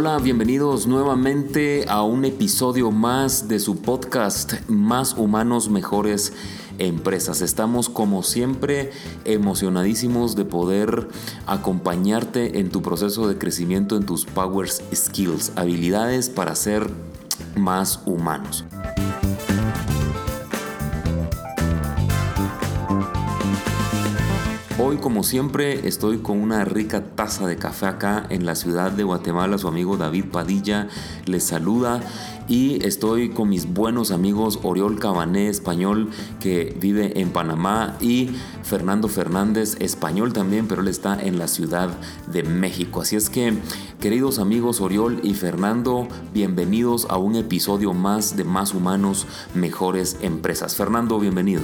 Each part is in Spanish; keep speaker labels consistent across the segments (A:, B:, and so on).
A: Hola, bienvenidos nuevamente a un episodio más de su podcast Más Humanos, Mejores Empresas. Estamos como siempre emocionadísimos de poder acompañarte en tu proceso de crecimiento en tus Power Skills, habilidades para ser más humanos. Hoy, como siempre, estoy con una rica taza de café acá en la ciudad de Guatemala. Su amigo David Padilla les saluda y estoy con mis buenos amigos Oriol Cabané, español, que vive en Panamá, y Fernando Fernández, español también, pero él está en la Ciudad de México. Así es que, queridos amigos Oriol y Fernando, bienvenidos a un episodio más de Más Humanos, Mejores Empresas. Fernando, bienvenido.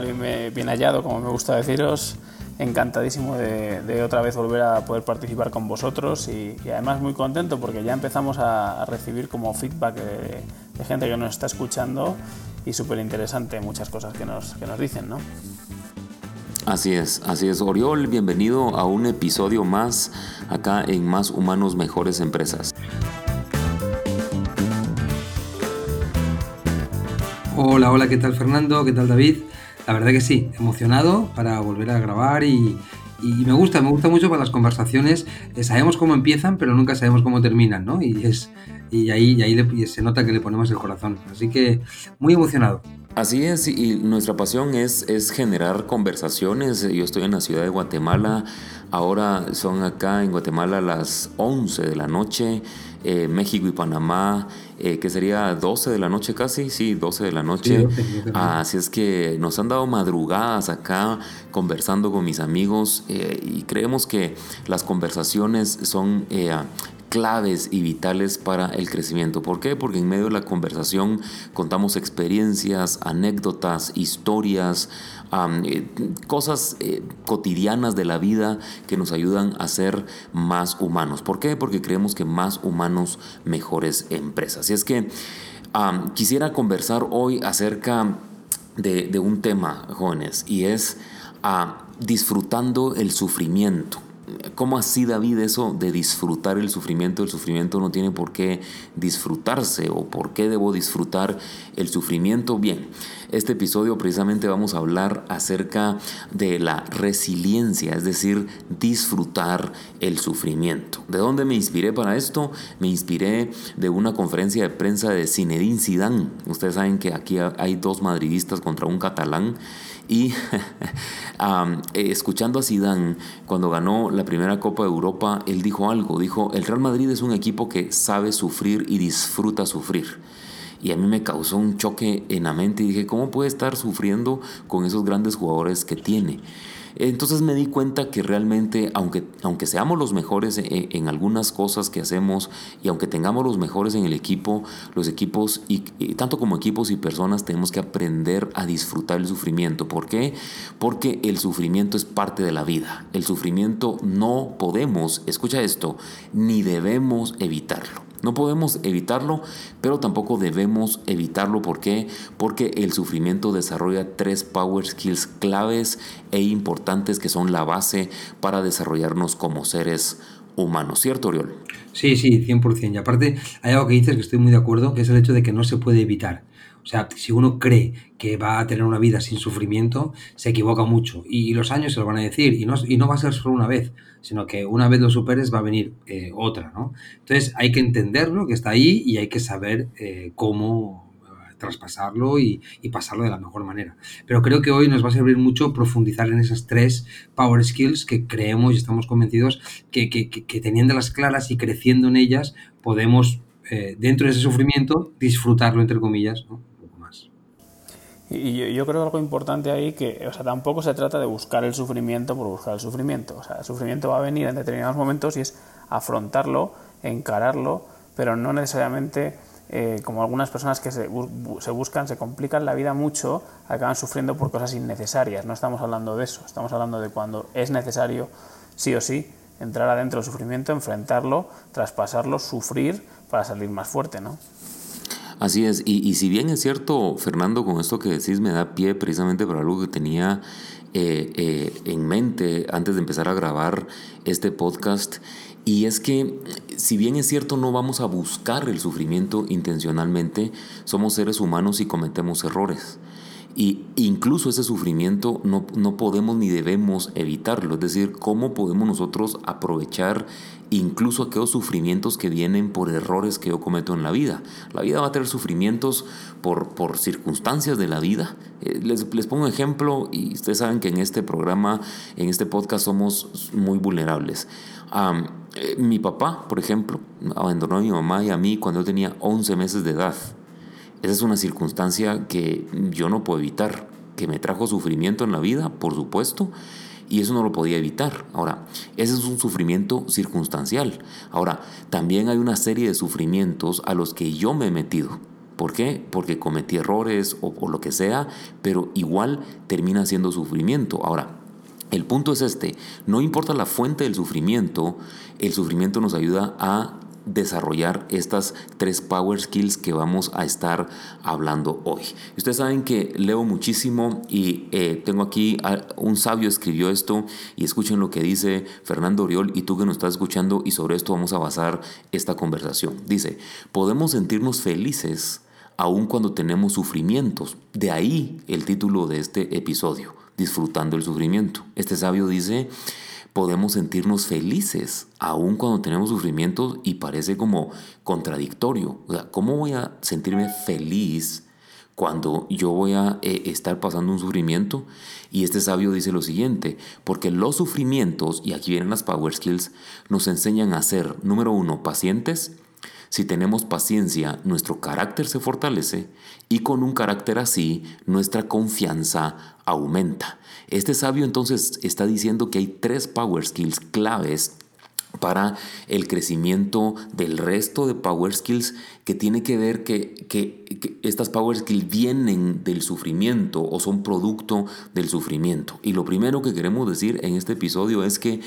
B: Tal? Bien, hallado, como me gusta deciros. Encantadísimo de, otra vez volver a poder participar con vosotros y, además muy contento porque ya empezamos a, recibir como feedback de, gente que nos está escuchando y súper interesante muchas cosas que nos, que nos dicen, ¿no?
A: Así es, así es. Oriol, bienvenido a un episodio más acá en Más Humanos, Mejores Empresas.
C: Hola, hola, ¿qué tal Fernando? ¿Qué tal David? La verdad que sí, emocionado para volver a grabar y, me gusta, me gusta mucho para las conversaciones. Eh, sabemos cómo empiezan, pero nunca sabemos cómo terminan, ¿no? Y, es, y ahí, ahí se nota que le ponemos el corazón. Así que muy emocionado.
A: Así es, y nuestra pasión es, es generar conversaciones. Yo estoy en la ciudad de Guatemala, ahora son acá en Guatemala las 11 de la noche. Eh, México y Panamá, eh, que sería 12 de la noche casi, sí, 12 de la noche. así es que nos han dado madrugadas acá conversando con mis amigos eh, y creemos que las conversaciones son claves y vitales para el crecimiento. ¿Por qué? Porque en medio de la conversación contamos experiencias, anécdotas, historias, eh, cosas eh, cotidianas de la vida que nos ayudan a ser más humanos. ¿Por qué? Porque creemos que más humanos, mejores empresas. Y es que quisiera conversar hoy acerca de, un tema, jóvenes, y es ah, disfrutando el sufrimiento. ¿Cómo así, David, eso de disfrutar el sufrimiento? El sufrimiento no tiene por qué disfrutarse o por qué debo disfrutar el sufrimiento. Bien, este episodio precisamente vamos a hablar acerca de la resiliencia, es decir, disfrutar el sufrimiento. ¿De dónde me inspiré para esto? Me inspiré de una conferencia de prensa de Zinedine Zidane. Ustedes saben que aquí hay dos madridistas contra un catalán y eh, escuchando a Zidane, cuando ganó la primera Copa de Europa, él dijo algo, dijo, el Real Madrid es un equipo que sabe sufrir y disfruta sufrir. Y a mí me causó un choque en la mente y dije, ¿cómo puede estar sufriendo con esos grandes jugadores que tiene? Entonces me di cuenta que realmente, aunque, aunque seamos los mejores en, algunas cosas que hacemos y aunque tengamos los mejores en el equipo, los equipos, y, tanto como equipos y personas, tenemos que aprender a disfrutar el sufrimiento. ¿Por qué? Porque el sufrimiento es parte de la vida. El sufrimiento no podemos, escucha esto, ni debemos evitarlo. No podemos evitarlo, pero tampoco debemos evitarlo. ¿Por qué? Porque el sufrimiento desarrolla tres power skills claves e importantes que son la base para desarrollarnos como seres humanos. ¿Cierto, Oriol?
C: Sí, sí, 100%. Y aparte, hay algo que dices que estoy muy de acuerdo, que es el hecho de que no se puede evitar. O sea, si uno cree que va a tener una vida sin sufrimiento, se equivoca mucho. Y, los años se lo van a decir. Y no, y no va a ser solo una vez, sino que una vez lo superes va a venir eh, otra, ¿no? Entonces hay que entenderlo, que está ahí, y hay que saber eh, cómo eh, traspasarlo y, pasarlo de la mejor manera. Pero creo que hoy nos va a servir mucho profundizar en esas tres power skills que creemos y estamos convencidos que, que, que teniéndolas claras y creciendo en ellas podemos, dentro de ese sufrimiento, disfrutarlo, entre comillas, ¿no?
B: Y yo, creo algo importante ahí que, o sea, tampoco se trata de buscar el sufrimiento por buscar el sufrimiento. O sea, el sufrimiento va a venir en determinados momentos y es afrontarlo, encararlo, pero no necesariamente eh, como algunas personas que se, se, buscan, se complican la vida mucho, acaban sufriendo por cosas innecesarias. No estamos hablando de eso, estamos hablando de cuando es necesario, sí o sí, entrar adentro del sufrimiento, enfrentarlo, traspasarlo, sufrir para salir más fuerte, ¿no?
A: Así es, y, si bien es cierto, Fernando, con esto que decís me da pie precisamente para algo que tenía eh, eh, en mente antes de empezar a grabar este podcast. Y es que, si bien es cierto, no vamos a buscar el sufrimiento intencionalmente, somos seres humanos y cometemos errores. Y incluso ese sufrimiento no, no, podemos ni debemos evitarlo. Es decir, cómo podemos nosotros aprovechar incluso aquellos sufrimientos que vienen por errores que yo cometo en la vida. La vida va a tener sufrimientos por, por circunstancias de la vida. Eh, les, les, pongo un ejemplo y ustedes saben que en este programa, en este podcast somos muy vulnerables. Eh, mi papá, por ejemplo, abandonó a mi mamá y a mí cuando yo tenía 11 meses de edad. Esa es una circunstancia que yo no puedo evitar, que me trajo sufrimiento en la vida, por supuesto, y eso no lo podía evitar. Ahora, ese es un sufrimiento circunstancial. Ahora, también hay una serie de sufrimientos a los que yo me he metido. ¿Por qué? Porque cometí errores o, lo que sea, pero igual termina siendo sufrimiento. Ahora, el punto es este, no importa la fuente del sufrimiento, el sufrimiento nos ayuda a desarrollar estas tres power skills que vamos a estar hablando hoy. Ustedes saben que leo muchísimo y eh, tengo aquí un sabio escribió esto y escuchen lo que dice Fernando Oriol y tú que nos estás escuchando y sobre esto vamos a basar esta conversación. Dice, podemos sentirnos felices aun cuando tenemos sufrimientos. De ahí el título de este episodio, disfrutando el sufrimiento. Este sabio dice, podemos sentirnos felices aun cuando tenemos sufrimientos y parece como contradictorio. O sea, ¿cómo voy a sentirme feliz cuando yo voy a eh, estar pasando un sufrimiento? Y este sabio dice lo siguiente, porque los sufrimientos, y aquí vienen las Power Skills, nos enseñan a ser, número uno, pacientes, si tenemos paciencia, nuestro carácter se fortalece y con un carácter así, nuestra confianza aumenta. Este sabio entonces está diciendo que hay tres power skills claves para el crecimiento del resto de power skills que tiene que ver que, que, estas power skills vienen del sufrimiento o son producto del sufrimiento. Y lo primero que queremos decir en este episodio es que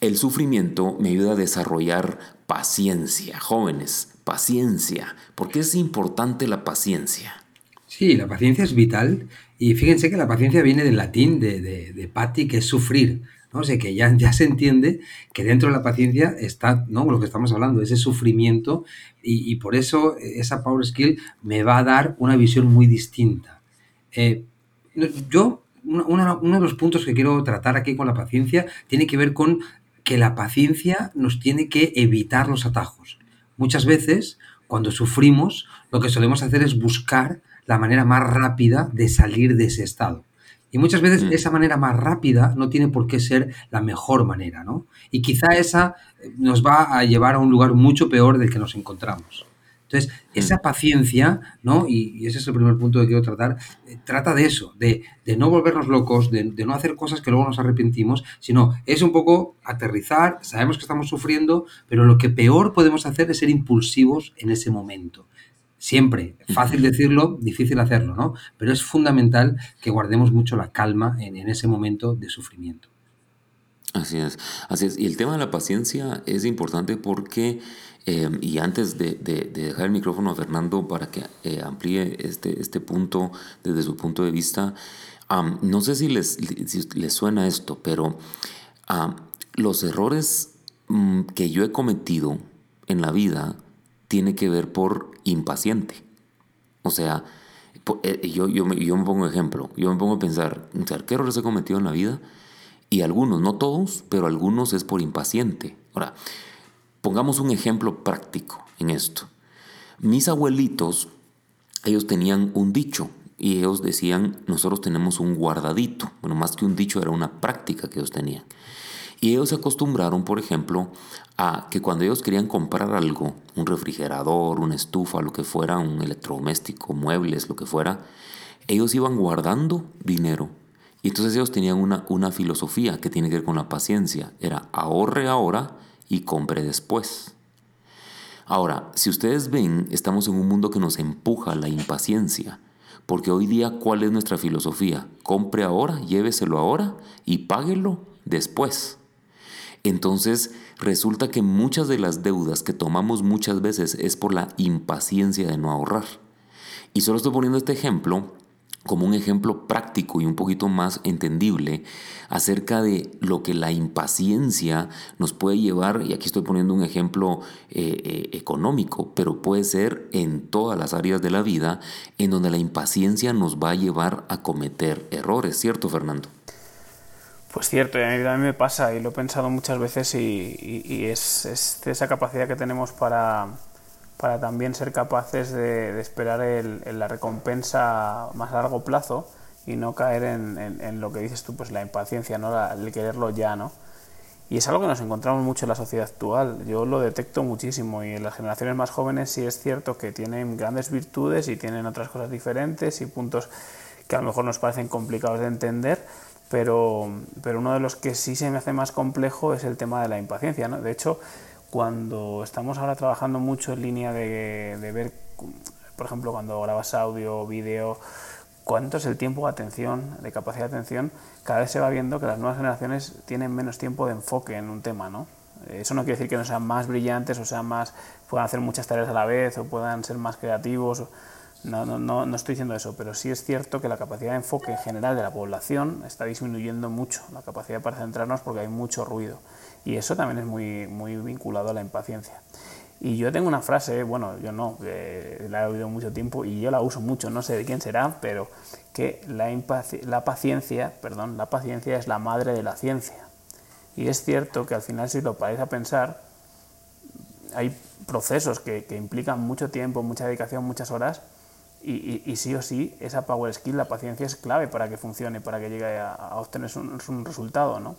A: el sufrimiento me ayuda a desarrollar paciencia. Jóvenes, paciencia. ¿Por qué es importante la paciencia?
C: Sí, la paciencia es vital. Y fíjense que la paciencia viene del latín de, de, pati, que es sufrir. ¿no? O sea, que ya, ya se entiende que dentro de la paciencia está ¿no? lo que estamos hablando, ese sufrimiento. Y, por eso esa power skill me va a dar una visión muy distinta. Eh, yo, uno de los puntos que quiero tratar aquí con la paciencia tiene que ver con que la paciencia nos tiene que evitar los atajos. Muchas veces, cuando sufrimos, lo que solemos hacer es buscar la manera más rápida de salir de ese estado. Y muchas veces mm. esa manera más rápida no tiene por qué ser la mejor manera, ¿no? Y quizá esa nos va a llevar a un lugar mucho peor del que nos encontramos. Entonces, esa mm. paciencia, ¿no? Y, ese es el primer punto que quiero tratar, eh, trata de eso, de, no volvernos locos, de, no hacer cosas que luego nos arrepentimos, sino es un poco aterrizar, sabemos que estamos sufriendo, pero lo que peor podemos hacer es ser impulsivos en ese momento. Siempre, fácil decirlo, difícil hacerlo, ¿no? Pero es fundamental que guardemos mucho la calma en, en ese momento de sufrimiento.
A: Así es, así es. Y el tema de la paciencia es importante porque Em, y antes de, dejar el micrófono a Fernando para que eh, amplíe este, este punto desde su punto de vista, no sé si les, les, suena esto, pero los errores mm, que yo he cometido en la vida tiene que ver por impaciente. O sea, eh, yo, yo, yo me pongo ejemplo, yo me pongo a pensar, ¿qué errores he cometido en la vida? Y algunos, no todos, pero algunos es por impaciente. Ahora, Pongamos un ejemplo práctico en esto. Mis abuelitos, ellos tenían un dicho y ellos decían, nosotros tenemos un guardadito. Bueno, más que un dicho, era una práctica que ellos tenían. Y ellos se acostumbraron, por ejemplo, a que cuando ellos querían comprar algo, un refrigerador, una estufa, lo que fuera, un electrodoméstico, muebles, lo que fuera, ellos iban guardando dinero. Y entonces ellos tenían una, una filosofía que tiene que ver con la paciencia. Era ahorre ahora y compre después. Ahora, si ustedes ven, estamos en un mundo que nos empuja la impaciencia, porque hoy día, ¿cuál es nuestra filosofía? Compre ahora, lléveselo ahora y páguelo después. Entonces, resulta que muchas de las deudas que tomamos muchas veces es por la impaciencia de no ahorrar. Y solo estoy poniendo este ejemplo como un ejemplo práctico y un poquito más entendible acerca de lo que la impaciencia nos puede llevar, y aquí estoy poniendo un ejemplo eh, eh, económico, pero puede ser en todas las áreas de la vida en donde la impaciencia nos va a llevar a cometer errores, ¿cierto Fernando?
B: Pues cierto, a mí también me pasa y lo he pensado muchas veces y, es, esa capacidad que tenemos para, para también ser capaces de, esperar la recompensa más largo plazo y no caer en, lo que dices tú, pues la impaciencia, ¿no? el quererlo ya, ¿no? Y es algo que nos encontramos mucho en la sociedad actual. Yo lo detecto muchísimo y en las generaciones más jóvenes sí es cierto que tienen grandes virtudes y tienen otras cosas diferentes y puntos que a lo mejor nos parecen complicados de entender, pero, pero uno de los que sí se me hace más complejo es el tema de la impaciencia. ¿no? De hecho, cuando estamos ahora trabajando mucho en línea de, ver, por ejemplo, cuando grabas audio, vídeo, cuánto es el tiempo de atención, de capacidad de atención, cada vez se va viendo que las nuevas generaciones tienen menos tiempo de enfoque en un tema, ¿no? Eso no quiere decir que no sean más brillantes o sean más, puedan hacer muchas tareas a la vez o puedan ser más creativos. No, no, no, no estoy diciendo eso, pero sí es cierto que la capacidad de enfoque en general de la población está disminuyendo mucho, la capacidad para centrarnos porque hay mucho ruido. Y eso también es muy, muy vinculado a la impaciencia. Y yo tengo una frase, bueno, yo no, la he oído mucho tiempo y yo la uso mucho, no sé de quién será, pero que la, la paciencia, perdón, la paciencia es la madre de la ciencia. Y es cierto que al final si lo paráis a pensar, hay procesos que, que implican mucho tiempo, mucha dedicación, muchas horas, y, y, sí o sí, esa power skill, la paciencia es clave para que funcione, para que llegue a, obtener un, resultado, ¿no?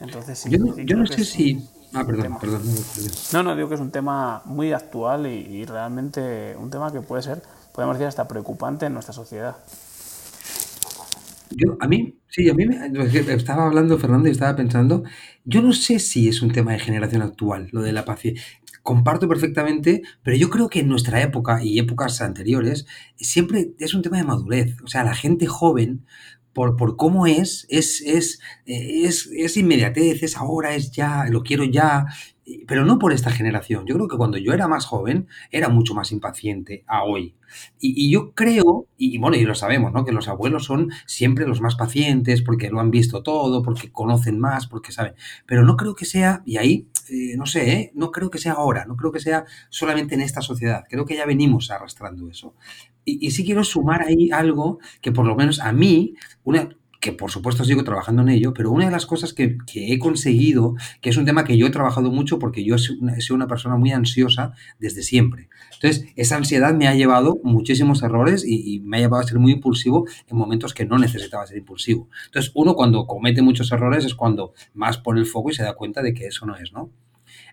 C: Entonces, sí, yo no, yo no sé si Ah, perdón, perdón,
B: No, no, digo que es un tema muy actual y, realmente un tema que puede ser, podemos decir, hasta preocupante en nuestra sociedad.
C: Yo, a mí, sí, a mí me, estaba hablando Fernando y estaba pensando, yo no sé si es un tema de generación actual, lo de la paciencia. Comparto perfectamente, pero yo creo que en nuestra época y épocas anteriores siempre es un tema de madurez. O sea, la gente joven por, por cómo es, es, es, es, es inmediatez, es ahora, es ya, lo quiero ya, pero no por esta generación. Yo creo que cuando yo era más joven era mucho más impaciente a hoy. Y, yo creo, y bueno, y lo sabemos, ¿no? Que los abuelos son siempre los más pacientes porque lo han visto todo, porque conocen más, porque saben. Pero no creo que sea, y ahí, eh, no sé, ¿eh? no creo que sea ahora, no creo que sea solamente en esta sociedad. Creo que ya venimos arrastrando eso. Y, sí quiero sumar ahí algo que por lo menos a mí, una, que por supuesto sigo trabajando en ello, pero una de las cosas que, que, he conseguido, que es un tema que yo he trabajado mucho porque yo he sido una persona muy ansiosa desde siempre. Entonces, esa ansiedad me ha llevado muchísimos errores y, y, me ha llevado a ser muy impulsivo en momentos que no necesitaba ser impulsivo. Entonces, uno cuando comete muchos errores es cuando más pone el foco y se da cuenta de que eso no es, ¿no?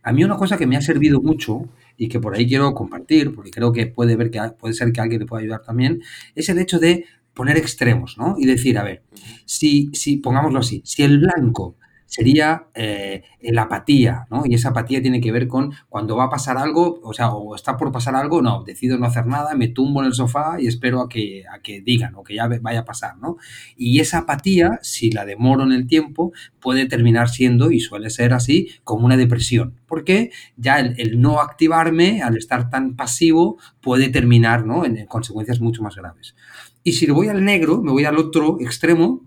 C: A mí una cosa que me ha servido mucho y que por ahí quiero compartir, porque creo que puede, ver que puede ser que alguien le pueda ayudar también, es el hecho de poner extremos, ¿no? Y decir, a ver, si, si pongámoslo así, si el blanco sería eh, la apatía. Y esa apatía tiene que ver con cuando va a pasar algo, o sea, o está por pasar algo, no, decido no hacer nada, me tumbo en el sofá y espero a que, a que digan o que ya vaya a pasar, ¿no? Y esa apatía, si la demoro en el tiempo, puede terminar siendo, y suele ser así, como una depresión. Porque ya el, no activarme, al estar tan pasivo, puede terminar, ¿no? En, en consecuencias mucho más graves. Y si voy al negro, me voy al otro extremo,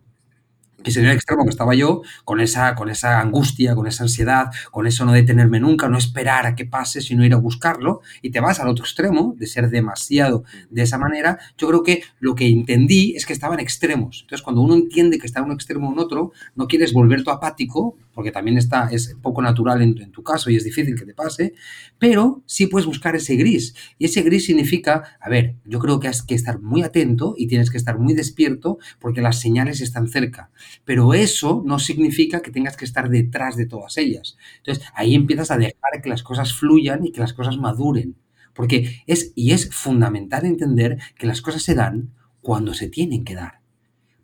C: que sería el extremo que estaba yo, con esa, con esa angustia, con esa ansiedad, con eso no detenerme nunca, no esperar a que pase, sino ir a buscarlo, y te vas al otro extremo, de ser demasiado de esa manera, yo creo que lo que entendí es que estaban extremos. Entonces, cuando uno entiende que está en un extremo o en otro, no quieres volverte apático, porque también está, es poco natural en, en tu caso y es difícil que te pase, pero sí puedes buscar ese gris. Y ese gris significa, a ver, yo creo que has que estar muy atento y tienes que estar muy despierto porque las señales están cerca pero eso no significa que tengas que estar detrás de todas ellas. Entonces, ahí empiezas a dejar que las cosas fluyan y que las cosas maduren. Porque es, y es fundamental entender que las cosas se dan cuando se tienen que dar.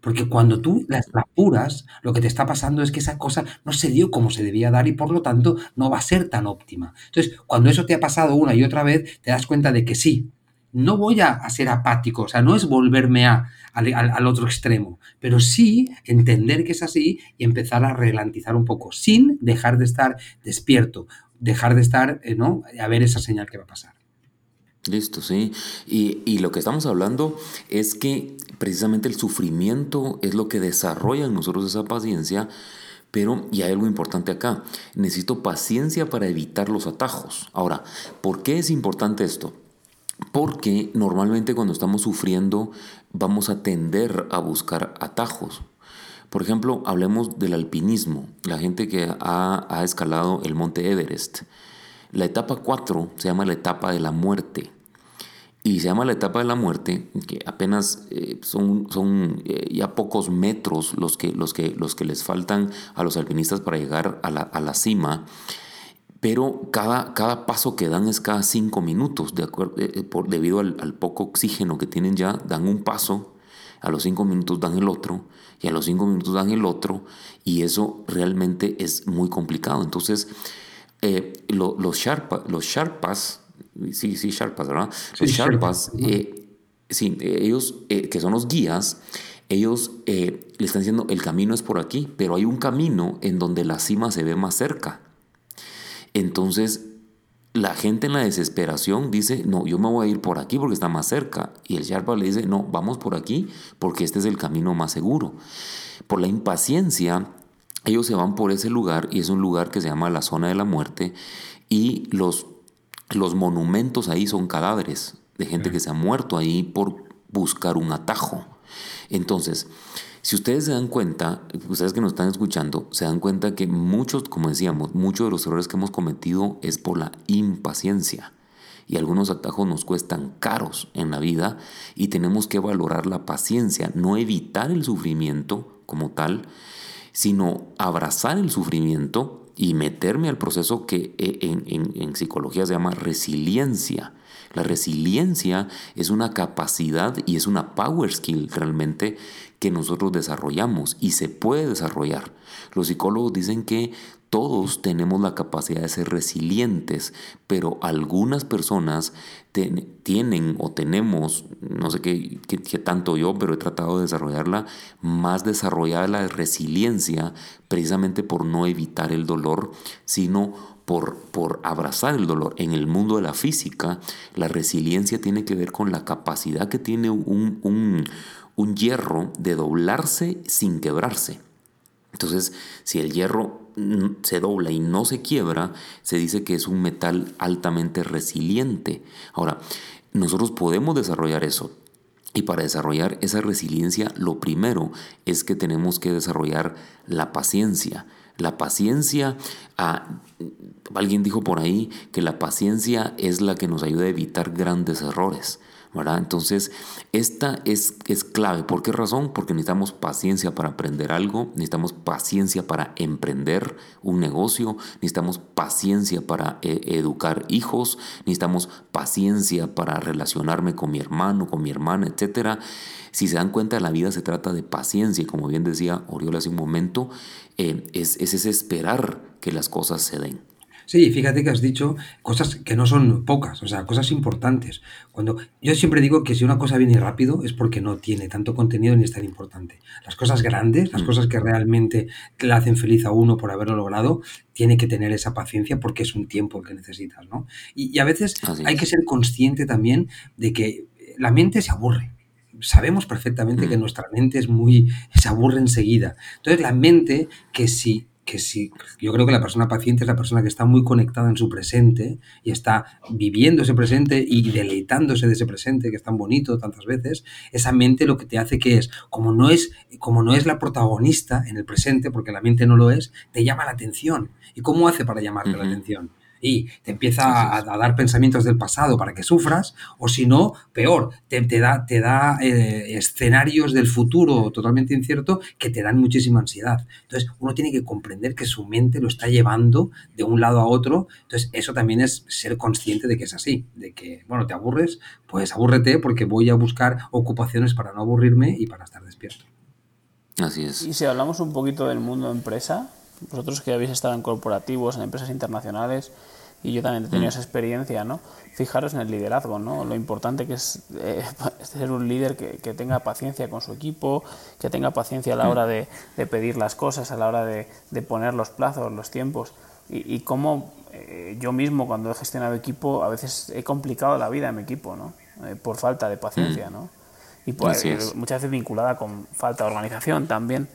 C: Porque cuando tú las apuras, lo que te está pasando es que esa cosa no se dio como se debía dar y por lo tanto no va a ser tan óptima. Entonces, cuando eso te ha pasado una y otra vez, te das cuenta de que sí, no voy a, ser apático, o sea, no es volverme a, al, al, otro extremo, pero sí entender que es así y empezar a relantizar un poco, sin dejar de estar despierto, dejar de estar, eh, ¿no? A ver esa señal que va a pasar.
A: Listo, sí. Y, y, lo que estamos hablando es que precisamente el sufrimiento es lo que desarrolla en nosotros esa paciencia, pero, y hay algo importante acá, necesito paciencia para evitar los atajos. Ahora, ¿por qué es importante esto? Porque normalmente cuando estamos sufriendo vamos a tender a buscar atajos. Por ejemplo, hablemos del alpinismo, la gente que ha, ha escalado el monte Everest. La etapa 4 se llama la etapa de la muerte. Y se llama la etapa de la muerte, que apenas eh, son, son eh, ya pocos metros los que, los, que, los que les faltan a los alpinistas para llegar a la, a la cima. Pero cada, cada, paso que dan es cada cinco minutos, de acuerdo, eh, por, debido al, al, poco oxígeno que tienen ya, dan un paso, a los cinco minutos dan el otro, y a los cinco minutos dan el otro, y eso realmente es muy complicado. Entonces, eh, los, Sharpa, los Sharpas, sí, sí, Sharpas, ¿verdad? los Sharpas, eh, sí, ellos, eh, que son los guías, ellos le están diciendo, el camino es por aquí, pero hay un camino en donde la cima se ve más cerca. Entonces, la gente en la desesperación dice, no, yo me voy a ir por aquí porque está más cerca. Y el Sharpa le dice, no, vamos por aquí porque este es el camino más seguro. Por la impaciencia, ellos se van por ese lugar y es un lugar que se llama la zona de la muerte y los, los monumentos ahí son cadáveres de gente que se ha muerto ahí por buscar un atajo. Entonces, si ustedes se dan cuenta, ustedes que nos están escuchando, se dan cuenta que muchos, como decíamos, muchos de los errores que hemos cometido es por la impaciencia. Y algunos atajos nos cuestan caros en la vida y tenemos que valorar la paciencia, no evitar el sufrimiento como tal, sino abrazar el sufrimiento y meterme al proceso que eh, en, psicología se llama resiliencia. La resiliencia es una capacidad y es una power skill realmente que nosotros desarrollamos y se puede desarrollar. Los psicólogos dicen que todos tenemos la capacidad de ser resilientes, pero algunas personas tienen o tenemos, no sé qué, tanto yo, pero he tratado de desarrollarla, más desarrollada la resiliencia precisamente por no evitar el dolor, sino por, por, abrazar el dolor. En el mundo de la física, la resiliencia tiene que ver con la capacidad que tiene un, un, un hierro de doblarse sin quebrarse. Entonces, si el hierro se dobla y no se quiebra, se dice que es un metal altamente resiliente. Ahora, nosotros podemos desarrollar eso. Y para desarrollar esa resiliencia, lo primero es que tenemos que desarrollar la paciencia. La paciencia, ah, alguien dijo por ahí que la paciencia es la que nos ayuda a evitar grandes errores. Entonces, esta es, es clave. ¿Por qué razón? Porque necesitamos paciencia para aprender algo, necesitamos paciencia para emprender un negocio, necesitamos paciencia para eh, educar hijos, necesitamos paciencia para relacionarme con mi hermano, con mi hermana, etc. Si se dan cuenta, la vida se trata de paciencia, como bien decía Oriol hace un momento, eh, es, es esperar que las cosas se den.
C: Sí, fíjate que has dicho cosas que no son pocas, o sea, cosas importantes. Cuando yo siempre digo que si una cosa viene rápido es porque no tiene tanto contenido ni es tan importante. Las cosas grandes, las mm. cosas que realmente le hacen feliz a uno por haberlo logrado, tiene que tener esa paciencia porque es un tiempo que necesitas, ¿no? Y, a veces hay que ser consciente también de que la mente se aburre sabemos perfectamente que mm. nuestra mente es muy se aburre enseguida. Entonces la mente que si que sí, yo creo que la persona paciente es la persona que está muy conectada en su presente y está viviendo ese presente y deleitándose de ese presente que es tan bonito tantas veces, esa mente lo que te hace que es, como no es, como no es la protagonista en el presente, porque la mente no lo es, te llama la atención. ¿Y cómo hace para llamarte la atención? Y te empieza a, dar pensamientos del pasado para que sufras, o si no, peor, te, da, te da eh, escenarios del futuro totalmente incierto que te dan muchísima ansiedad. Entonces, uno tiene que comprender que su mente lo está llevando de un lado a otro. Entonces, eso también es ser consciente de que es así, de que, bueno, te aburres, pues abúrrete porque voy a buscar ocupaciones para no aburrirme y para estar despierto.
A: Así es.
B: Y si hablamos un poquito del mundo empresa, vosotros que habéis estado en corporativos, en empresas internacionales, y yo también he tenido mm. esa experiencia, ¿no? Fijaros en el liderazgo, ¿no? Lo importante que es eh, ser un líder que, que, tenga paciencia con su equipo, que tenga paciencia a la mm. hora de, de pedir las cosas, a la hora de, de, poner los plazos, los tiempos, y, y cómo eh, yo mismo cuando he gestionado equipo, a veces he complicado la vida en mi equipo, ¿no? Eh, por falta de paciencia, mm. ¿no? Y pues, muchas veces vinculada con falta de organización también.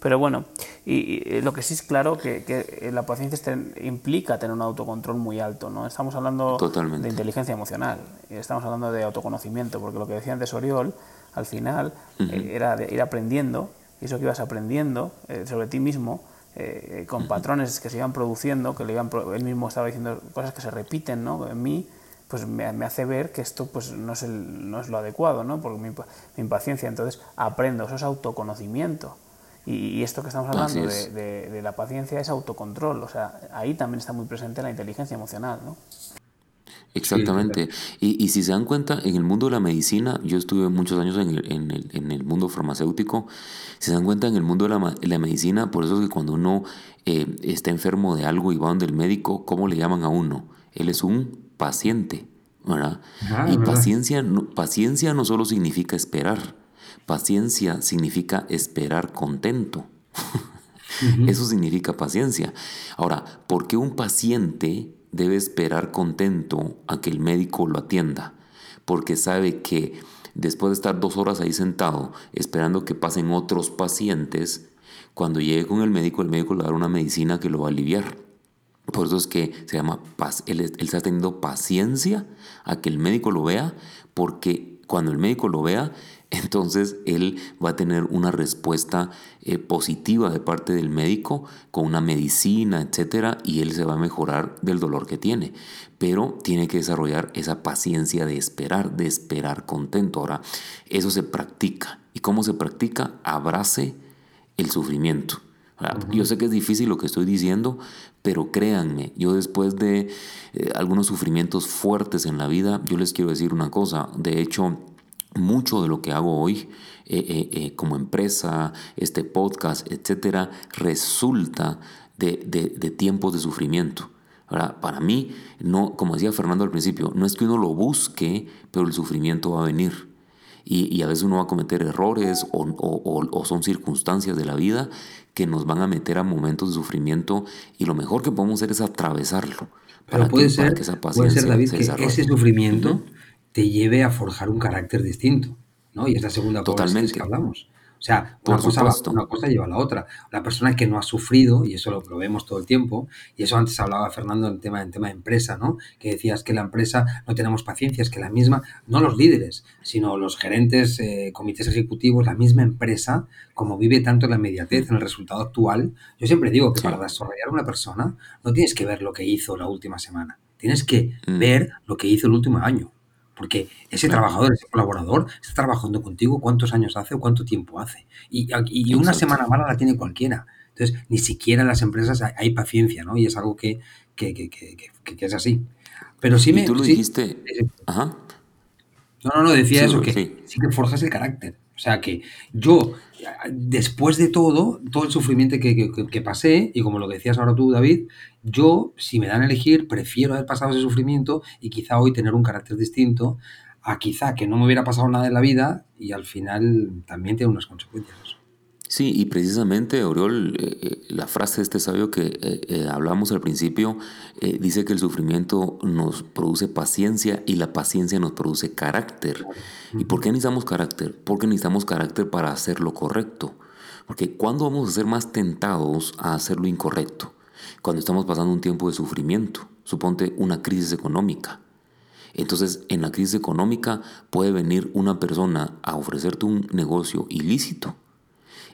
B: Pero bueno, y, lo que sí es claro que, que la paciencia implica tener un autocontrol muy alto, ¿no? Estamos hablando de inteligencia emocional, estamos hablando de autoconocimiento, porque lo que decía antes Oriol, al final, era de ir aprendiendo, y eso que ibas aprendiendo sobre ti mismo, eh, con patrones que se iban produciendo, que le iban, él mismo estaba diciendo cosas que se repiten ¿no? en mí, pues me, hace ver que esto pues no es, el, no es lo adecuado, ¿no? por mi, impaciencia. Entonces aprendo, eso es autoconocimiento. Y, esto que estamos hablando de, de, la paciencia es autocontrol, o sea, ahí también está muy presente la inteligencia emocional. ¿no?
A: Exactamente. Y, y, si se dan cuenta, en el mundo de la medicina, yo estuve muchos años en el, en el, en el mundo farmacéutico, si se dan cuenta, en el mundo de la, la medicina, por eso es que cuando uno eh, está enfermo de algo y va donde el médico, ¿cómo le llaman a uno? Él es un paciente, ¿verdad? Ah, y Paciencia, no, paciencia no solo significa esperar, paciencia significa esperar contento. Eso significa paciencia. Ahora, ¿por qué un paciente debe esperar contento a que el médico lo atienda, porque sabe que después de estar dos horas ahí sentado esperando que pasen otros pacientes, cuando llegue con el médico, el médico le va a dar una medicina que lo va a aliviar. Por eso es que se llama paz. Él, él está teniendo paciencia a que el médico lo vea, porque cuando el médico lo vea, entonces él va a tener una respuesta eh, positiva de parte del médico con una medicina, etcétera, y él se va a mejorar del dolor que tiene. Pero tiene que desarrollar esa paciencia de esperar, de esperar contento. Ahora, eso se practica. ¿Y cómo se practica? Abrace el sufrimiento. Yo sé que es difícil lo que estoy diciendo, pero créanme, yo después de eh, algunos sufrimientos fuertes en la vida, yo les quiero decir una cosa. De hecho, mucho de lo que hago hoy eh, eh, eh, como empresa, este podcast, etcétera, resulta de, tiempos de sufrimiento. Ahora, para mí, no, como decía Fernando al principio, no es que uno lo busque, pero el sufrimiento va a venir. Y, a veces uno va a cometer errores o, son circunstancias de la vida que nos van a meter a momentos de sufrimiento y lo mejor que podemos hacer es atravesarlo.
C: Pero puede, ser, que esa puede ser, David, que ese sufrimiento te lleve a forjar un carácter distinto, ¿no? Y es la segunda cosa que hablamos. O sea, una cosa, una cosa, lleva a la otra. La persona que no ha sufrido, y eso lo, vemos todo el tiempo, y eso antes hablaba Fernando en tema, en tema de empresa, ¿no? Que decías que la empresa no tenemos paciencia, es que la misma, no los líderes, sino los gerentes, eh, comités ejecutivos, la misma empresa, como vive tanto en la inmediatez, en el resultado actual, yo siempre digo que para desarrollar una persona no tienes que ver lo que hizo la última semana, tienes que mm. ver lo que hizo el último año. Porque ese trabajador, ese colaborador, está trabajando contigo cuántos años hace o cuánto tiempo hace. Y, y una semana mala la tiene cualquiera. Entonces, ni siquiera en las empresas hay, paciencia, ¿no? Y es algo que, que, que, que es así. Pero sí me...
A: tú lo dijiste... Ajá.
C: No, no, no, decía eso, que sí que forjas el carácter. O sea que yo, después de todo, todo el sufrimiento que, pasé, y como lo decías ahora tú, David, yo, si me dan a elegir, prefiero haber pasado ese sufrimiento y quizá hoy tener un carácter distinto a quizá que no me hubiera pasado nada en la vida y al final también tiene unas consecuencias.
A: Sí, y precisamente, Oriol, eh, eh, la frase de este sabio que eh, hablamos al principio, dice que el sufrimiento nos produce paciencia y la paciencia nos produce carácter. ¿Y por qué necesitamos carácter? Porque necesitamos carácter para hacer lo correcto. Porque ¿cuándo vamos a ser más tentados a hacer lo incorrecto? Cuando estamos pasando un tiempo de sufrimiento, suponte una crisis económica. Entonces, en la crisis económica puede venir una persona a ofrecerte un negocio ilícito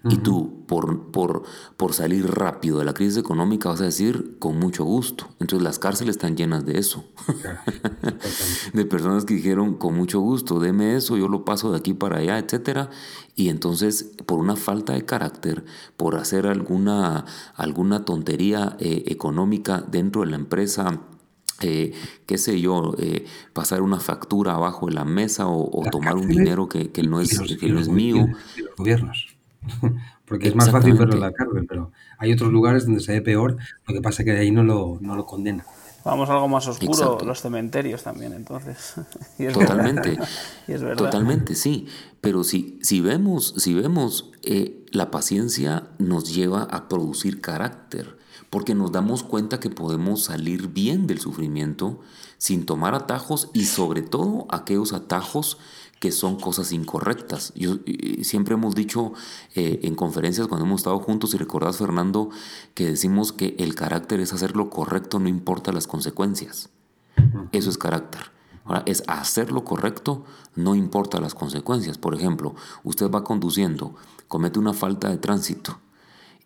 A: y tú, por, por, por salir rápido de la crisis económica, vas a decir con mucho gusto. Entonces las cárceles están llenas de eso. de personas que dijeron con mucho gusto, deme eso, yo lo paso de aquí para allá, etc. Y entonces, por una falta de carácter, por hacer alguna, alguna tontería eh, económica dentro de la empresa, eh, qué sé yo, eh, pasar una factura abajo de la mesa o, tomar un dinero que, que no es, que no es mío.
C: Los gobiernos. Porque es más fácil verlo en la cárcel, pero hay otros lugares donde se ve peor, lo que pasa es que de ahí no lo, no lo condena.
B: Vamos a algo más oscuro, los cementerios también, entonces.
A: Totalmente. Totalmente, sí. Pero si, si vemos, si vemos eh, la paciencia nos lleva a producir carácter, porque nos damos cuenta que podemos salir bien del sufrimiento sin tomar atajos y sobre todo aquellos atajos que son cosas incorrectas. Yo, siempre hemos dicho eh, en conferencias cuando hemos estado juntos, y recordás Fernando, que decimos que el carácter es hacer lo correcto, no importa las consecuencias. Eso es carácter. Ahora, es hacer lo correcto, no importa las consecuencias. Por ejemplo, usted va conduciendo, comete una falta de tránsito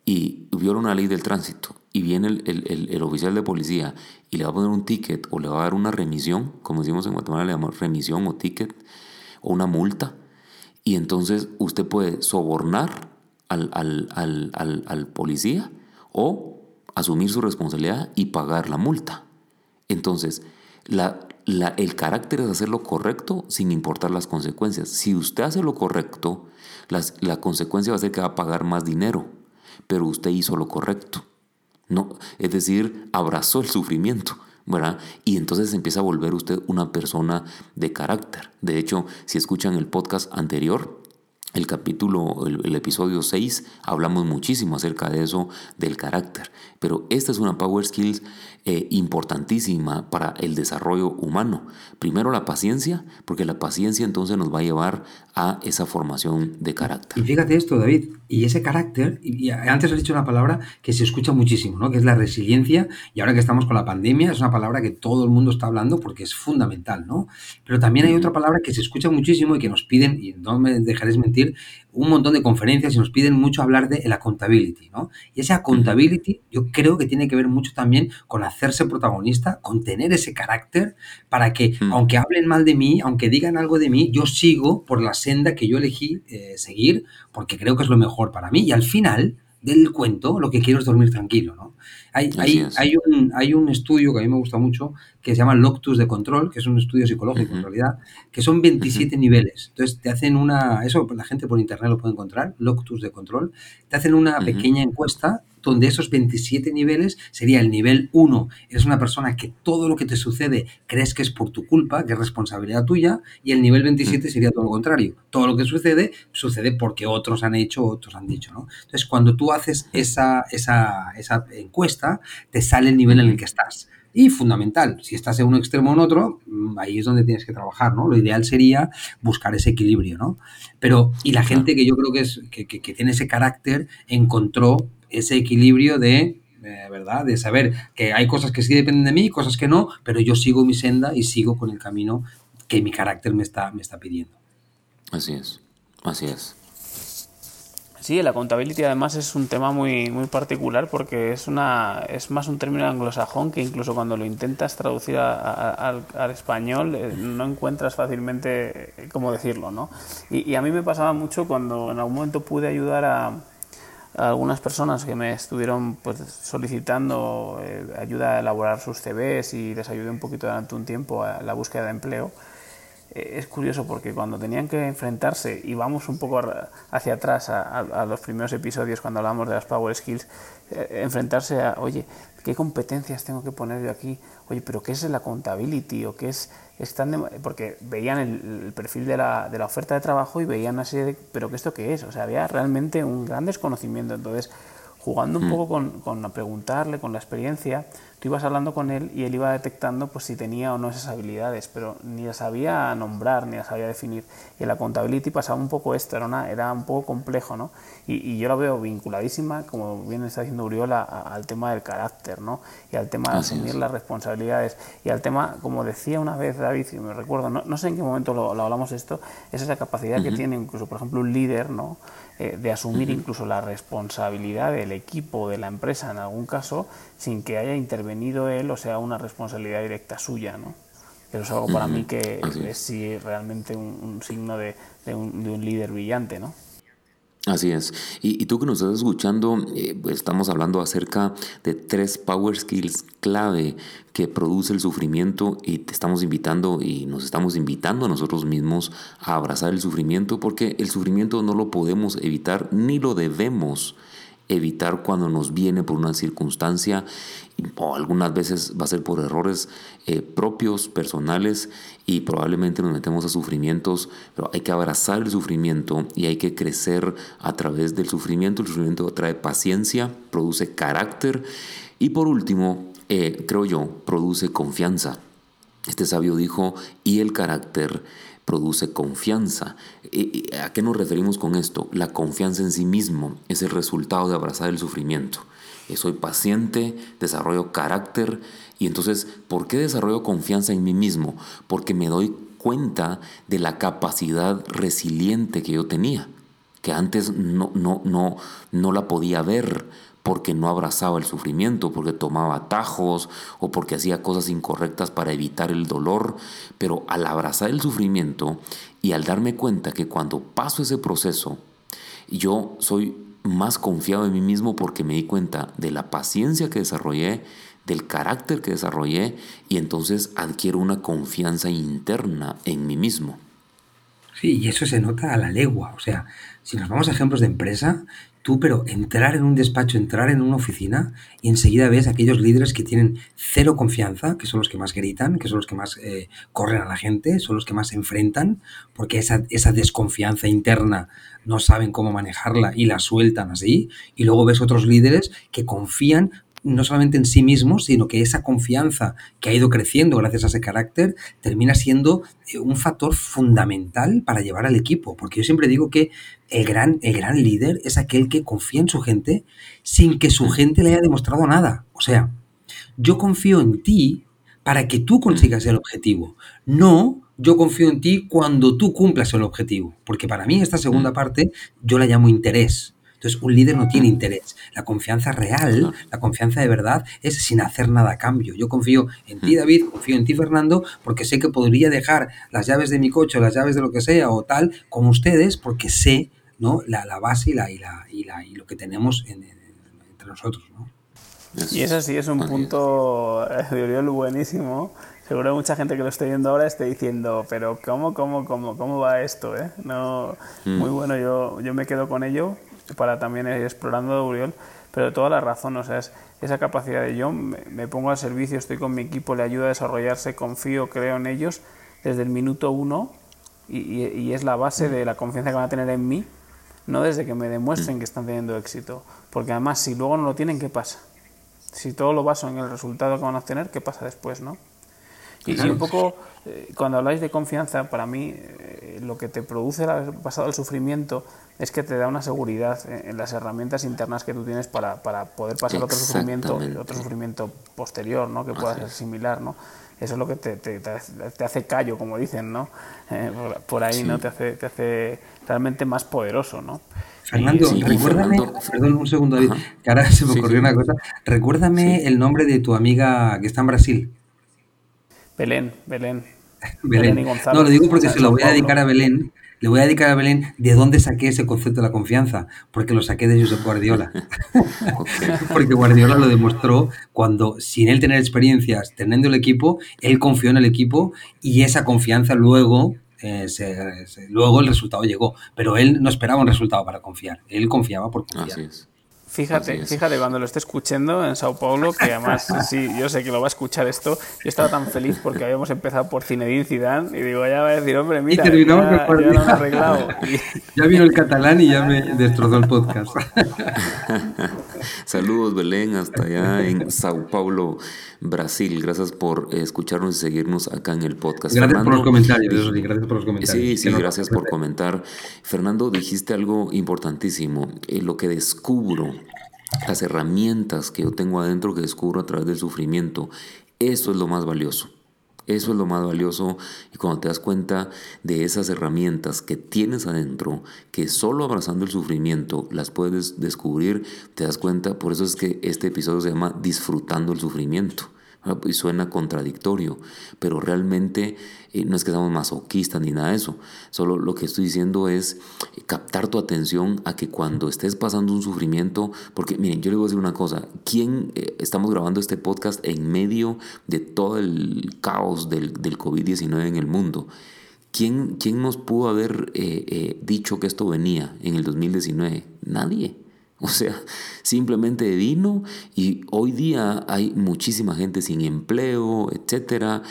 A: y viola una ley del tránsito y viene el, el, oficial de policía y le va a poner un ticket o le va a dar una remisión, como decimos en Guatemala, le llamamos remisión o ticket, una multa. Y entonces usted puede sobornar al, al, policía o asumir su responsabilidad y pagar la multa. Entonces, la, la, el carácter es hacer lo correcto sin importar las consecuencias. Si usted hace lo correcto, las, la consecuencia va a ser que va a pagar más dinero, pero usted hizo lo correcto. No, es decir, abrazó el sufrimiento. Y entonces empieza a volver usted una persona de carácter. De hecho, si escuchan el podcast anterior, el capítulo, el, episodio 6, hablamos muchísimo acerca de eso, del carácter. Pero esta es una power skills eh, importantísima para el desarrollo humano. Primero la paciencia, porque la paciencia entonces nos va a llevar a esa formación de carácter.
C: Y fíjate esto, David, y ese carácter, y antes has dicho una palabra que se escucha muchísimo, ¿no? que es la resiliencia, y ahora que estamos con la pandemia es una palabra que todo el mundo está hablando porque es fundamental, ¿no? Pero también hay otra palabra que se escucha muchísimo y que nos piden, y no me dejaréis mentir, un montón de conferencias y nos piden mucho hablar de la accountability, ¿no? Y esa accountability yo creo que tiene que ver mucho también con hacerse protagonista, con tener ese carácter para que, aunque hablen mal de mí, aunque digan algo de mí, yo sigo por la senda que yo elegí eh, seguir porque creo que es lo mejor para mí y al final del cuento lo que quiero es dormir tranquilo, ¿no? Hay, hay, un, hay un estudio que a mí me gusta mucho que se llama Loctus de Control, que es un estudio psicológico en realidad, que son 27 niveles. Entonces te hacen una, eso la gente por internet lo puede encontrar, Loctus de Control, te hacen una pequeña encuesta donde esos 27 niveles sería el nivel 1, eres una persona que todo lo que te sucede crees que es por tu culpa, que es responsabilidad tuya, y el nivel 27 sería todo lo contrario, todo lo que sucede sucede porque otros han hecho, otros han dicho, ¿no? Entonces, cuando tú haces esa, esa, esa encuesta, te sale el nivel en el que estás. Y fundamental, si estás en un extremo o en otro, mm, ahí es donde tienes que trabajar, ¿no? Lo ideal sería buscar ese equilibrio, ¿no? Pero, y la gente que yo creo que, es, que, que, que tiene ese carácter encontró ese equilibrio de, eh, ¿verdad? De saber que hay cosas que sí dependen de mí, cosas que no, pero yo sigo mi senda y sigo con el camino que mi carácter me está, me está pidiendo.
A: Así es, así es.
B: Sí, la accountability además es un tema muy, muy particular porque es, una, es más un término anglosajón que incluso cuando lo intentas traducir al, español eh, no encuentras fácilmente eh, cómo decirlo, ¿no? y, a mí me pasaba mucho cuando en algún momento pude ayudar a, algunas personas que me estuvieron pues, solicitando eh, ayuda a elaborar sus CVs y les ayudé un poquito durante un tiempo a la búsqueda de empleo. Eh, es curioso porque cuando tenían que enfrentarse, y vamos un poco hacia atrás a, los primeros episodios cuando hablamos de las Power Skills, eh, enfrentarse a, oye, ¿qué competencias tengo que poner yo aquí? Oye, pero ¿qué es la accountability? ¿O qué es están porque veían el, perfil de la, de la, oferta de trabajo y veían así de, pero ¿qué esto qué es? O sea, había realmente un gran desconocimiento. Entonces, jugando un mm. poco con, con preguntarle, con la experiencia, tú ibas hablando con él y él iba detectando pues si tenía o no esas habilidades, pero ni las sabía nombrar, ni las sabía definir. Y en la contabilidad pasaba un poco esto, era, era un poco complejo, ¿no? Y, yo la veo vinculadísima, como bien está diciendo Uriola, al tema del carácter, ¿no? Y al tema de asumir las responsabilidades. Y al tema, como decía una vez David, y me recuerdo, no, no sé en qué momento lo, hablamos esto, es esa capacidad que tiene incluso, por ejemplo, un líder, ¿no? Eh, de asumir incluso la responsabilidad del equipo, de la empresa en algún caso, sin que haya intervenido él o sea una responsabilidad directa suya, ¿no? Eso es algo para mí que es, sí realmente un, signo de, un, de un líder brillante, ¿no?
A: Así es. Y, tú que nos estás escuchando, eh, pues estamos hablando acerca de tres power skills clave que produce el sufrimiento y te estamos invitando y nos estamos invitando a nosotros mismos a abrazar el sufrimiento porque el sufrimiento no lo podemos evitar ni lo debemos evitar cuando nos viene por una circunstancia o algunas veces va a ser por errores eh, propios, personales y probablemente nos metemos a sufrimientos, pero hay que abrazar el sufrimiento y hay que crecer a través del sufrimiento. El sufrimiento trae paciencia, produce carácter y por último, eh, creo yo, produce confianza. Este sabio dijo, y el carácter produce confianza. ¿A qué nos referimos con esto? La confianza en sí mismo es el resultado de abrazar el sufrimiento. Eh, soy paciente, desarrollo carácter y entonces, ¿por qué desarrollo confianza en mí mismo? Porque me doy cuenta de la capacidad resiliente que yo tenía, que antes no, no, no, no la podía ver porque no abrazaba el sufrimiento, porque tomaba atajos o porque hacía cosas incorrectas para evitar el dolor. Pero al abrazar el sufrimiento y al darme cuenta que cuando paso ese proceso, yo soy más confiado en mí mismo porque me di cuenta de la paciencia que desarrollé, del carácter que desarrollé y entonces adquiero una confianza interna en mí mismo.
C: Sí, y eso se nota a la legua. O sea, si nos vamos a ejemplos de empresa, tú, pero entrar en un despacho, entrar en una oficina y enseguida ves a aquellos líderes que tienen cero confianza, que son los que más gritan, que son los que más eh, corren a la gente, son los que más se enfrentan, porque esa, esa desconfianza interna no saben cómo manejarla y la sueltan así. Y luego ves otros líderes que confían no solamente en sí mismos, sino que esa confianza que ha ido creciendo gracias a ese carácter termina siendo eh, un factor fundamental para llevar al equipo. Porque yo siempre digo que el gran, el gran líder es aquel que confía en su gente sin que su gente le haya demostrado nada. O sea, yo confío en ti para que tú consigas el objetivo, no yo confío en ti cuando tú cumplas el objetivo. Porque para mí esta segunda parte yo la llamo interés. Entonces, un líder no tiene interés. La confianza real, la confianza de verdad, es sin hacer nada a cambio. Yo confío en ti, David, confío en ti, Fernando, porque sé que podría dejar las llaves de mi coche, las llaves de lo que sea o tal, con ustedes, porque sé ¿no? la, base y, la, y, la, y, la, y lo que tenemos entre nosotros. ¿no?
B: Y eso sí es un punto de Oriol buenísimo. Seguro mucha gente que lo esté viendo ahora esté diciendo, pero ¿cómo, cómo, cómo, cómo va esto? Eh? No, mm. Muy bueno, yo, yo me quedo con ello para también ir explorando Uriol, pero toda la razón, o sea, es esa capacidad de yo me, pongo al servicio, estoy con mi equipo, le ayudo a desarrollarse, confío, creo en ellos desde el minuto uno y, es la base de la confianza que van a tener en mí, no desde que me demuestren que están teniendo éxito, porque además si luego no lo tienen, ¿qué pasa? Si todo lo baso en el resultado que van a obtener, ¿qué pasa después, no? Y un poco, eh, cuando habláis de confianza, para mí eh, lo que te produce el pasado el sufrimiento es que te da una seguridad en, las herramientas internas que tú tienes para, para poder pasar otro sufrimiento, otro sufrimiento posterior, ¿no? que pueda ser similar, ¿no? Eso es lo que te, te, te hace callo, como dicen, ¿no? Eh, por, ahí, ¿no? Te hace, te hace realmente más poderoso, ¿no?
C: Fernando, recuérdame, perdón un segundo, David, que ahora se me ocurrió una cosa. Recuérdame el nombre de tu amiga que está en Brasil.
B: Belén, Belén.
C: Belén. y Gonzalo. No, lo digo porque se lo voy a dedicar a Belén le voy a dedicar a Belén de dónde saqué ese concepto de la confianza, porque lo saqué de Josep Guardiola. porque Guardiola lo demostró cuando, sin él tener experiencias, teniendo el equipo, él confió en el equipo y esa confianza luego, eh, luego el resultado llegó. Pero él no esperaba un resultado para confiar, él confiaba por confiar.
B: Fíjate, fíjate cuando lo esté escuchando en Sao Paulo, que además sí, yo sé que lo va a escuchar esto. Yo estaba tan feliz porque habíamos empezado por Zinedine Zidane y digo, ya va a decir, hombre, mira, ya, ya, lo han arreglado.
C: ya vino el catalán y ya me destrozó el podcast.
A: Saludos Belén hasta allá en Sao Paulo, Brasil. Gracias por escucharnos y seguirnos acá en el podcast.
C: Gracias por los comentarios, gracias por los comentarios.
A: Sí, sí, gracias por comentar. Fernando, dijiste algo importantísimo. Eh, lo que descubro las herramientas que yo tengo adentro que descubro a través del sufrimiento. Eso es lo más valioso. Eso es lo más valioso y cuando te das cuenta de esas herramientas que tienes adentro, que solo abrazando el sufrimiento las puedes descubrir, te das cuenta, por eso es que este episodio se llama Disfrutando el sufrimiento. Y suena contradictorio, pero realmente eh, no es que seamos masoquistas ni nada de eso. Solo lo que estoy diciendo es captar tu atención a que cuando estés pasando un sufrimiento, porque miren, yo le voy a decir una cosa, ¿quién eh, estamos grabando este podcast en medio de todo el caos del, del COVID-19 en el mundo? ¿Quién, ¿Quién, nos pudo haber eh, dicho que esto venía en el 2019? Nadie. O sea, simplemente vino y hoy día hay muchísima gente sin empleo, etcétera,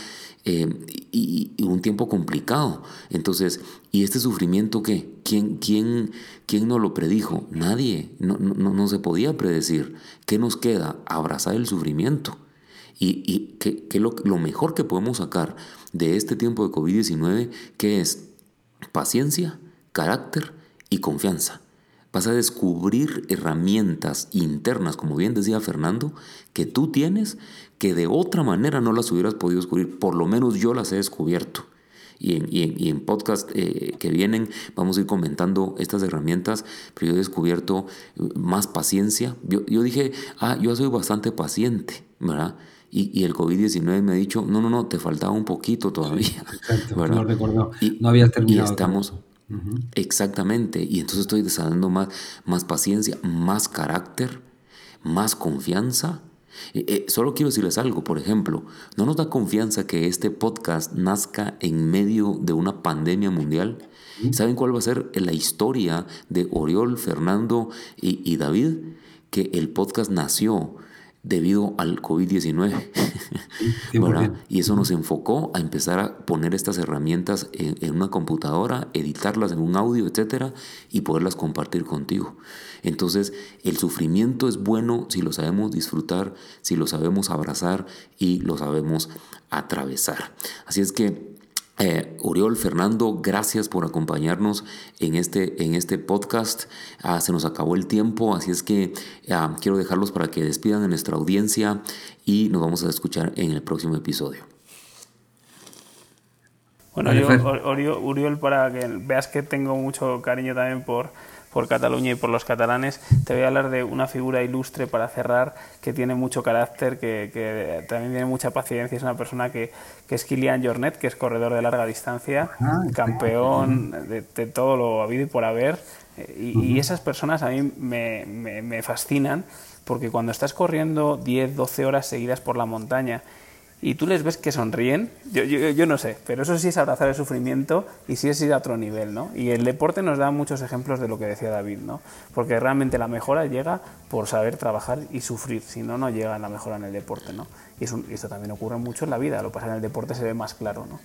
A: eh, y, un tiempo complicado. Entonces, ¿y este sufrimiento qué? ¿Quién, quién, quién no lo predijo? Nadie, no, no, no se podía predecir. ¿Qué nos queda? Abrazar el sufrimiento. Y, y que, lo, lo mejor que podemos sacar de este tiempo de COVID-19, que es paciencia, carácter y confianza. Vas a descubrir herramientas internas, como bien decía Fernando, que tú tienes que de otra manera no las hubieras podido descubrir. Por lo menos yo las he descubierto. Y en, y en, podcast eh, que vienen vamos a ir comentando estas herramientas, pero yo he descubierto eh, más paciencia. Yo, yo dije, ah, yo soy bastante paciente, ¿verdad? Y, y, el COVID-19 me ha dicho, no, no, no, te faltaba un poquito todavía.
C: Exacto, ¿verdad? no no habías terminado.
A: Y estamos, Exactamente. Y entonces estoy desarrollando más, más paciencia, más carácter, más confianza. Eh, eh, solo quiero decirles algo, por ejemplo, no nos da confianza que este podcast nazca en medio de una pandemia mundial. ¿Saben cuál va a ser la historia de Oriol, Fernando y, y David? Que el podcast nació debido al COVID-19. y eso nos enfocó a empezar a poner estas herramientas en, una computadora, editarlas en un audio, etcétera, y poderlas compartir contigo. Entonces, el sufrimiento es bueno si lo sabemos disfrutar, si lo sabemos abrazar y lo sabemos atravesar. Así es que eh, Uriol, Fernando, gracias por acompañarnos en este, en este podcast. Ah, se nos acabó el tiempo, así es que ah, quiero dejarlos para que despidan a nuestra audiencia y nos vamos a escuchar en el próximo episodio.
B: Bueno, yo, Uriol, para que veas que tengo mucho cariño también por, por Cataluña y por los catalanes, te voy a hablar de una figura ilustre para cerrar, que tiene mucho carácter, que, también tiene mucha paciencia, es una persona que, es Kilian Jornet, que es corredor de larga distancia, ah, campeón de, todo lo habido y por haber, y, esas personas a mí me, me fascinan, porque cuando estás corriendo 10, 12 horas seguidas por la montaña, y tú les ves que sonríen, yo, yo, no sé, pero eso sí es abrazar el sufrimiento y sí es ir a otro nivel, ¿no? Y el deporte nos da muchos ejemplos de lo que decía David, ¿no? Porque realmente la mejora llega por saber trabajar y sufrir, si no, no llega la mejora en el deporte, ¿no? Y eso, eso también ocurre mucho en la vida, lo que pasa en el deporte se ve más claro, ¿no?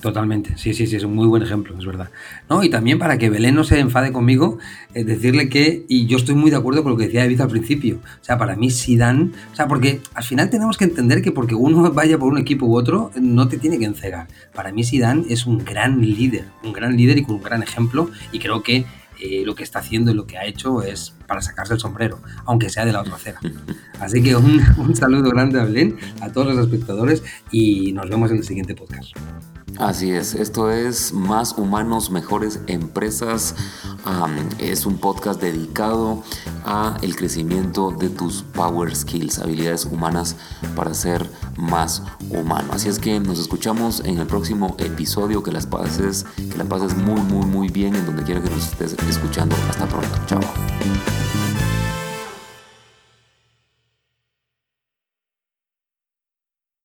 C: Totalmente, sí, sí, sí, es un muy buen ejemplo, es verdad. No, y también para que Belén no se enfade conmigo, eh, decirle que, y yo estoy muy de acuerdo con lo que decía David al principio, o sea, para mí dan, o sea, porque al final tenemos que entender que porque uno vaya por un equipo u otro, no te tiene que encegar. Para mí dan es un gran líder, un gran líder y con un gran ejemplo, y creo que eh, lo que está haciendo y lo que ha hecho es para sacarse el sombrero, aunque sea de la otra acera. Así que un, un saludo grande a Belén, a todos los espectadores, y nos vemos en el siguiente podcast.
A: Así es, esto es Más Humanos, Mejores Empresas. es un podcast dedicado a el crecimiento de tus power skills, habilidades humanas para ser más humano. Así es que nos escuchamos en el próximo episodio. Que las pases, que la pases muy, muy, muy bien en donde quiera que nos estés escuchando. Hasta pronto. Chao.